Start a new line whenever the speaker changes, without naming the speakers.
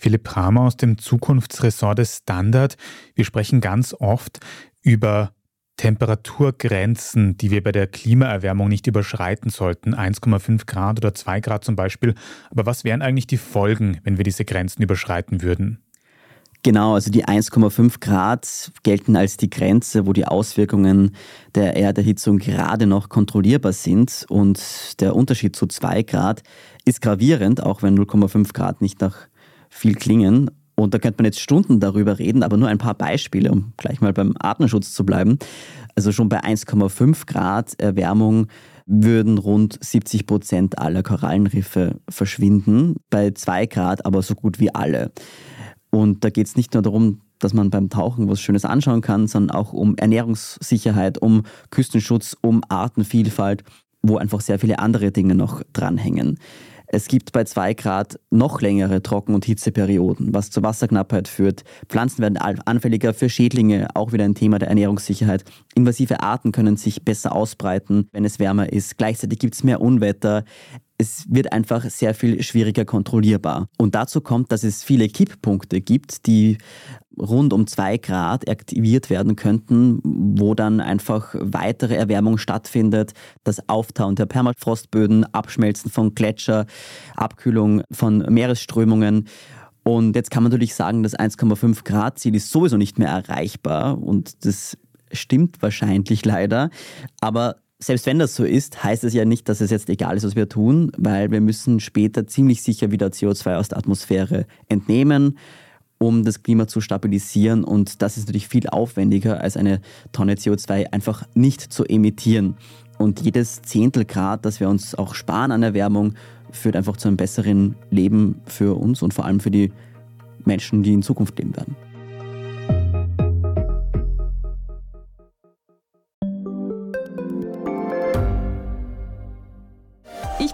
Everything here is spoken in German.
Philipp Kramer aus dem Zukunftsressort des Standard. Wir sprechen ganz oft über Temperaturgrenzen, die wir bei der Klimaerwärmung nicht überschreiten sollten, 1,5 Grad oder 2 Grad zum Beispiel. Aber was wären eigentlich die Folgen, wenn wir diese Grenzen überschreiten würden?
Genau, also die 1,5 Grad gelten als die Grenze, wo die Auswirkungen der Erderhitzung gerade noch kontrollierbar sind. Und der Unterschied zu 2 Grad ist gravierend, auch wenn 0,5 Grad nicht nach viel klingen. Und da könnte man jetzt Stunden darüber reden, aber nur ein paar Beispiele, um gleich mal beim Artenschutz zu bleiben. Also schon bei 1,5 Grad Erwärmung würden rund 70 Prozent aller Korallenriffe verschwinden, bei 2 Grad aber so gut wie alle. Und da geht es nicht nur darum, dass man beim Tauchen was Schönes anschauen kann, sondern auch um Ernährungssicherheit, um Küstenschutz, um Artenvielfalt, wo einfach sehr viele andere Dinge noch dranhängen. Es gibt bei 2 Grad noch längere Trocken- und Hitzeperioden, was zur Wasserknappheit führt. Pflanzen werden anfälliger für Schädlinge, auch wieder ein Thema der Ernährungssicherheit. Invasive Arten können sich besser ausbreiten, wenn es wärmer ist. Gleichzeitig gibt es mehr Unwetter es wird einfach sehr viel schwieriger kontrollierbar. Und dazu kommt, dass es viele Kipppunkte gibt, die rund um zwei Grad aktiviert werden könnten, wo dann einfach weitere Erwärmung stattfindet, das Auftauen der Permafrostböden, Abschmelzen von Gletscher, Abkühlung von Meeresströmungen. Und jetzt kann man natürlich sagen, das 1,5 Grad Ziel ist sowieso nicht mehr erreichbar und das stimmt wahrscheinlich leider. Aber selbst wenn das so ist, heißt es ja nicht, dass es jetzt egal ist, was wir tun, weil wir müssen später ziemlich sicher wieder CO2 aus der Atmosphäre entnehmen, um das Klima zu stabilisieren. Und das ist natürlich viel aufwendiger, als eine Tonne CO2 einfach nicht zu emittieren. Und jedes Zehntel Grad, das wir uns auch sparen an Erwärmung, führt einfach zu einem besseren Leben für uns und vor allem für die Menschen, die in Zukunft leben werden.